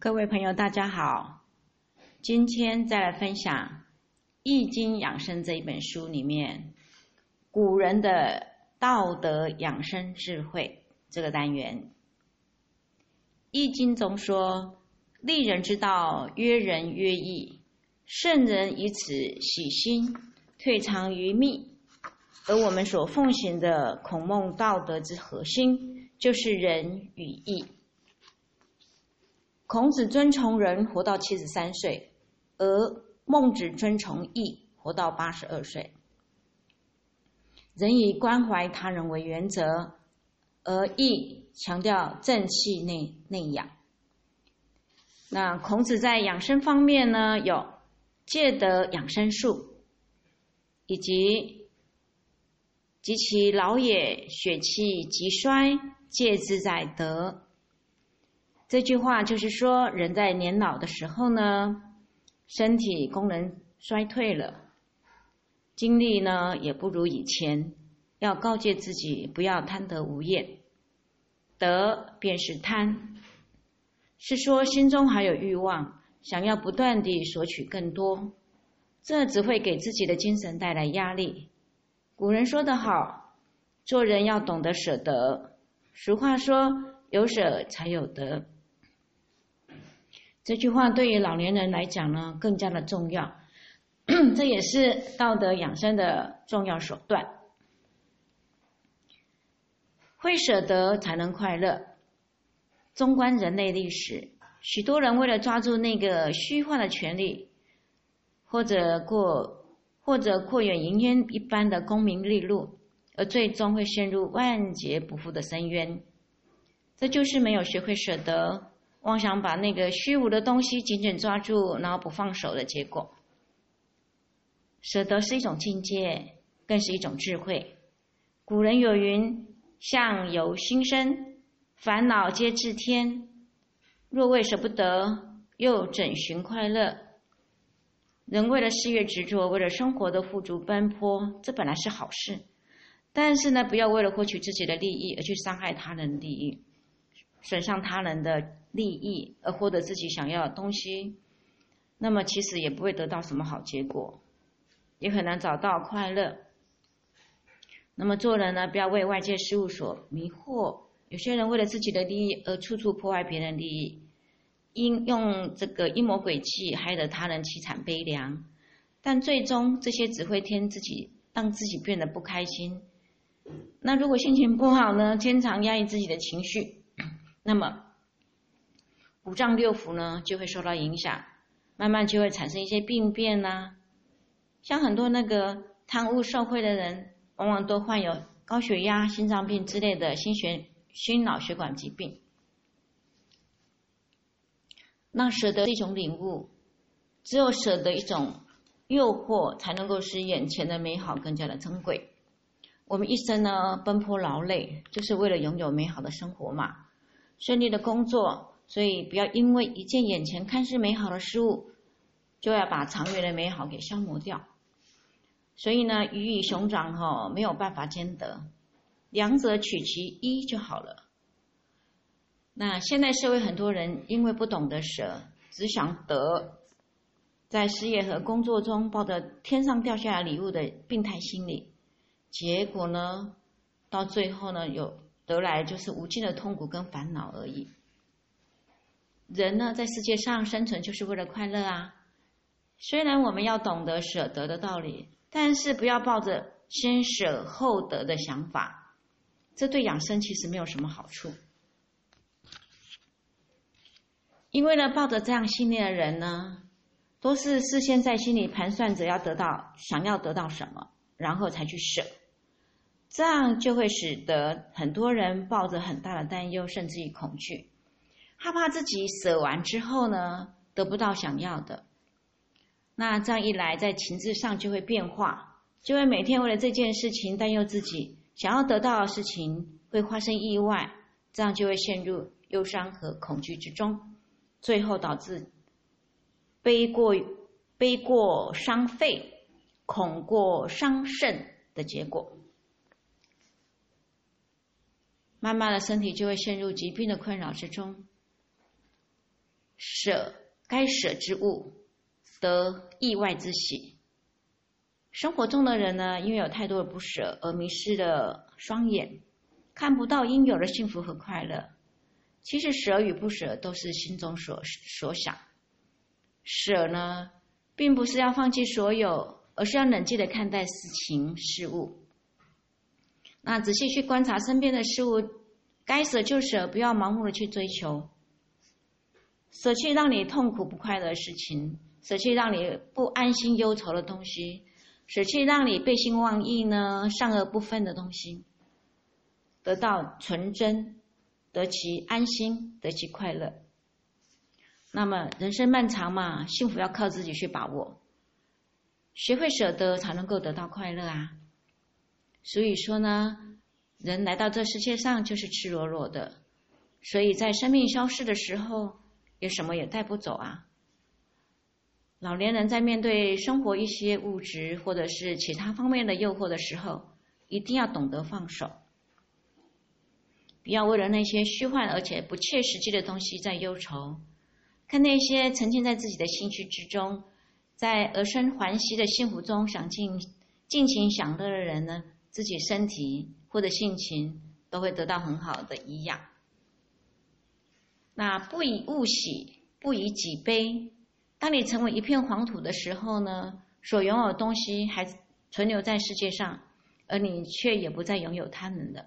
各位朋友，大家好。今天再来分享《易经养生》这一本书里面古人的道德养生智慧这个单元。《易经》中说：“利人之道，约人约义。圣人以此喜心，退藏于密。”而我们所奉行的孔孟道德之核心，就是仁与义。孔子尊崇仁，活到七十三岁；而孟子尊崇义，活到八十二岁。仁以关怀他人为原则，而义强调正气内内养。那孔子在养生方面呢，有戒德养生术，以及及其老也，血气极衰，戒之在德。这句话就是说，人在年老的时候呢，身体功能衰退了，精力呢也不如以前，要告诫自己不要贪得无厌。得便是贪，是说心中还有欲望，想要不断地索取更多，这只会给自己的精神带来压力。古人说得好，做人要懂得舍得。俗话说，有舍才有得。这句话对于老年人来讲呢，更加的重要。这也是道德养生的重要手段。会舍得才能快乐。纵观人类历史，许多人为了抓住那个虚幻的权利，或者过或者过远云烟一般的功名利禄，而最终会陷入万劫不复的深渊。这就是没有学会舍得。妄想把那个虚无的东西紧紧抓住，然后不放手的结果。舍得是一种境界，更是一种智慧。古人有云：“相由心生，烦恼皆自天。若为舍不得，又怎寻快乐？”人为了事业执着，为了生活的富足奔波，这本来是好事。但是呢，不要为了获取自己的利益而去伤害他人利益，损伤他人的。利益而获得自己想要的东西，那么其实也不会得到什么好结果，也很难找到快乐。那么做人呢，不要为外界事物所迷惑。有些人为了自己的利益而处处破坏别人利益，因用这个阴谋诡计害得他人凄惨悲凉，但最终这些只会添自己让自己变得不开心。那如果心情不好呢，经常压抑自己的情绪，那么。五脏六腑呢就会受到影响，慢慢就会产生一些病变呐。像很多那个贪污受贿的人，往往都患有高血压、心脏病之类的心血、心脑血管疾病。那舍得一种领悟，只有舍得一种诱惑，才能够使眼前的美好更加的珍贵。我们一生呢奔波劳累，就是为了拥有美好的生活嘛，顺利的工作。所以，不要因为一件眼前看似美好的事物，就要把长远的美好给消磨掉。所以呢，鱼与熊掌哈没有办法兼得，两者取其一就好了。那现在社会很多人因为不懂得舍，只想得，在事业和工作中抱着天上掉下来礼物的病态心理，结果呢，到最后呢，有得来就是无尽的痛苦跟烦恼而已。人呢，在世界上生存就是为了快乐啊。虽然我们要懂得舍得的道理，但是不要抱着先舍后得的想法，这对养生其实没有什么好处。因为呢，抱着这样信念的人呢，都是事先在心里盘算着要得到、想要得到什么，然后才去舍，这样就会使得很多人抱着很大的担忧，甚至于恐惧。害怕自己舍完之后呢，得不到想要的，那这样一来，在情志上就会变化，就会每天为了这件事情担忧自己想要得到的事情会发生意外，这样就会陷入忧伤和恐惧之中，最后导致悲过悲过伤肺，恐过伤肾的结果，慢慢的身体就会陷入疾病的困扰之中。舍该舍之物，得意外之喜。生活中的人呢，因为有太多的不舍，而迷失了双眼，看不到应有的幸福和快乐。其实舍与不舍都是心中所所想。舍呢，并不是要放弃所有，而是要冷静的看待事情事物。那仔细去观察身边的事物，该舍就舍，不要盲目的去追求。舍弃让你痛苦不快乐的事情，舍弃让你不安心忧愁的东西，舍弃让你背信忘义呢善恶不分的东西，得到纯真，得其安心，得其快乐。那么人生漫长嘛，幸福要靠自己去把握，学会舍得，才能够得到快乐啊。所以说呢，人来到这世界上就是赤裸裸的，所以在生命消逝的时候，有什么也带不走啊。老年人在面对生活一些物质或者是其他方面的诱惑的时候，一定要懂得放手，不要为了那些虚幻而且不切实际的东西在忧愁，看那些沉浸在自己的兴趣之中，在儿孙环息的幸福中想尽尽情享乐的人呢。自己身体或者性情都会得到很好的营养。那不以物喜，不以己悲。当你成为一片黄土的时候呢，所拥有的东西还存留在世界上，而你却也不再拥有它们了。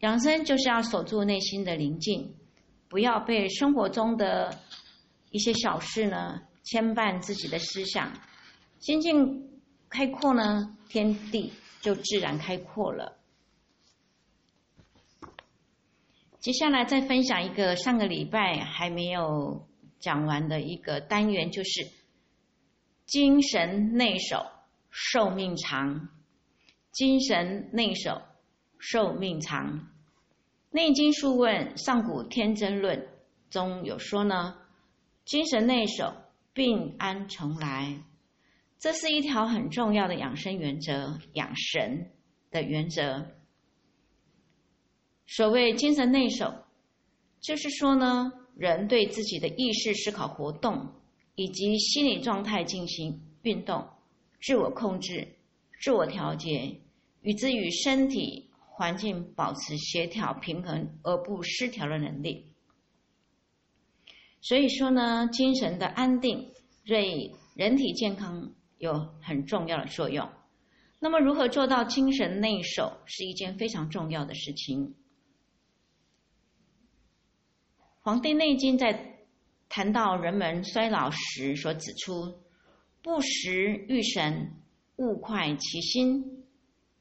养生就是要守住内心的宁静，不要被生活中的一些小事呢牵绊自己的思想，心境。开阔呢，天地就自然开阔了。接下来再分享一个上个礼拜还没有讲完的一个单元，就是精神内守，寿命长。精神内守，寿命长。《内经·数问·上古天真论》中有说呢：精神内守，病安从来。这是一条很重要的养生原则，养神的原则。所谓精神内守，就是说呢，人对自己的意识思考活动以及心理状态进行运动，自我控制、自我调节，与之与身体环境保持协调平衡而不失调的能力。所以说呢，精神的安定对人体健康。有很重要的作用。那么，如何做到精神内守，是一件非常重要的事情。《黄帝内经》在谈到人们衰老时所指出：“不时欲神，勿快其心；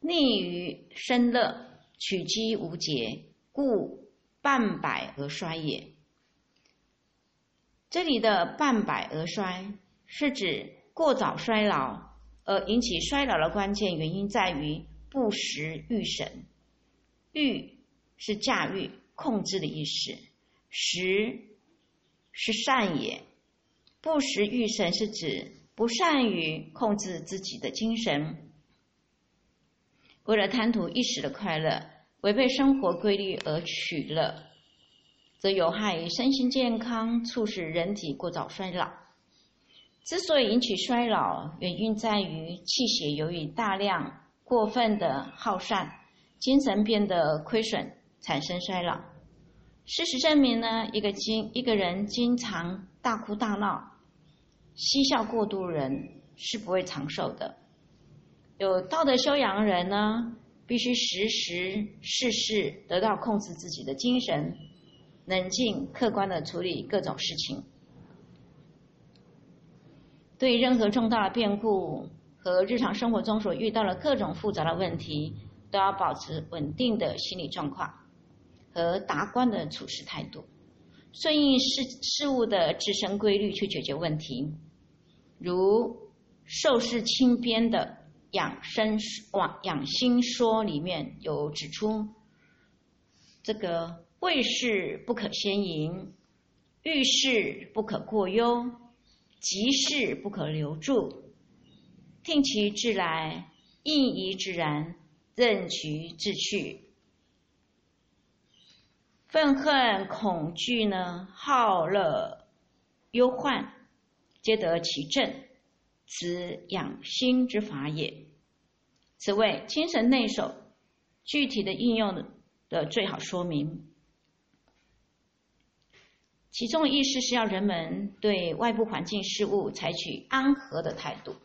逆于生乐，取机无节，故半百而衰也。”这里的“半百而衰”是指。过早衰老而引起衰老的关键原因在于不时欲神，欲是驾驭、控制的意思，时是善也。不时欲神是指不善于控制自己的精神，为了贪图一时的快乐，违背生活规律而取乐，则有害于身心健康，促使人体过早衰老。之所以引起衰老，原因在于气血由于大量过分的耗散，精神变得亏损，产生衰老。事实证明呢，一个经一个人经常大哭大闹、嬉笑过度人是不会长寿的。有道德修养人呢，必须时时事事得到控制自己的精神，冷静客观的处理各种事情。对任何重大变故和日常生活中所遇到的各种复杂的问题，都要保持稳定的心理状况和达观的处事态度，顺应事事物的自身规律去解决问题。如《寿世清编》的养生往养心说里面有指出，这个未事不可先淫，遇事不可过忧。急事不可留住，听其自来，应宜自然，任其自去。愤恨、恐惧呢，好乐、忧患，皆得其正，此养心之法也。此谓精神内守具体的应用的最好说明。其中的意思是要人们对外部环境事物采取安和的态度。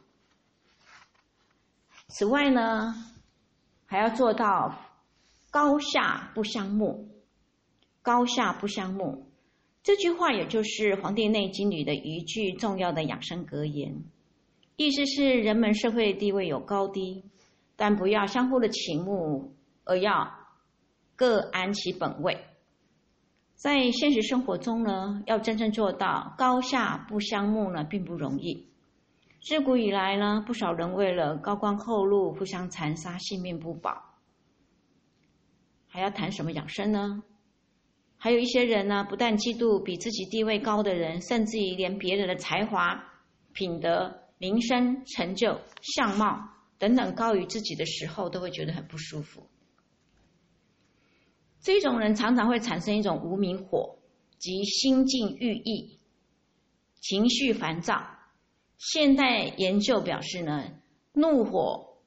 此外呢，还要做到高下不相慕。高下不相慕，这句话也就是《黄帝内经》里的一句重要的养生格言。意思是人们社会地位有高低，但不要相互的倾慕，而要各安其本位。在现实生活中呢，要真正做到高下不相慕呢，并不容易。自古以来呢，不少人为了高官厚禄，互相残杀，性命不保。还要谈什么养生呢？还有一些人呢，不但嫉妒比自己地位高的人，甚至于连别人的才华、品德、名声、成就、相貌等等高于自己的时候，都会觉得很不舒服。这种人常常会产生一种无名火，即心境郁抑、情绪烦躁。现代研究表示呢，怒火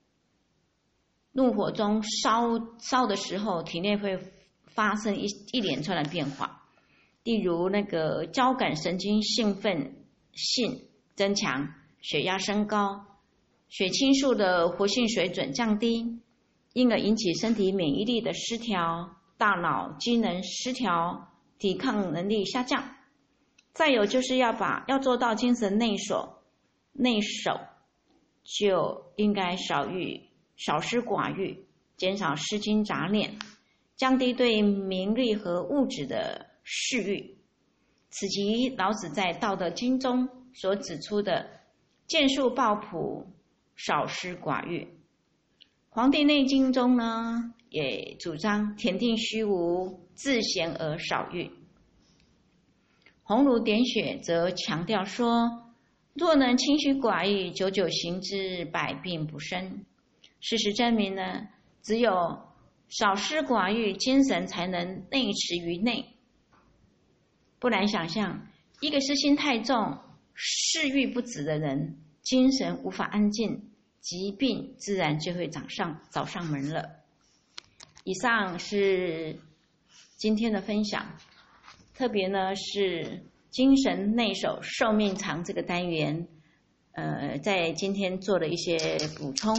怒火中烧烧的时候，体内会。发生一一连串的变化，例如那个交感神经兴奋性增强，血压升高，血清素的活性水准降低，因而引起身体免疫力的失调，大脑机能失调，抵抗能力下降。再有就是要把要做到精神内守，内守就应该少欲，少思寡欲，减少失精杂念。降低对名利和物质的嗜欲，此即老子在《道德经》中所指出的“见树抱朴，少思寡欲”。《黄帝内经》中呢，也主张“田定虚无，自闲而少欲”。《鸿儒点穴》则强调说：“若能清虚寡欲，久久行之，百病不生。”事实证明呢，只有。少思寡欲，精神才能内持于内。不难想象，一个私心太重、嗜欲不止的人，精神无法安静，疾病自然就会找上找上门了。以上是今天的分享，特别呢是精神内守、寿命长这个单元，呃，在今天做了一些补充。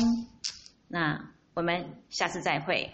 那我们下次再会。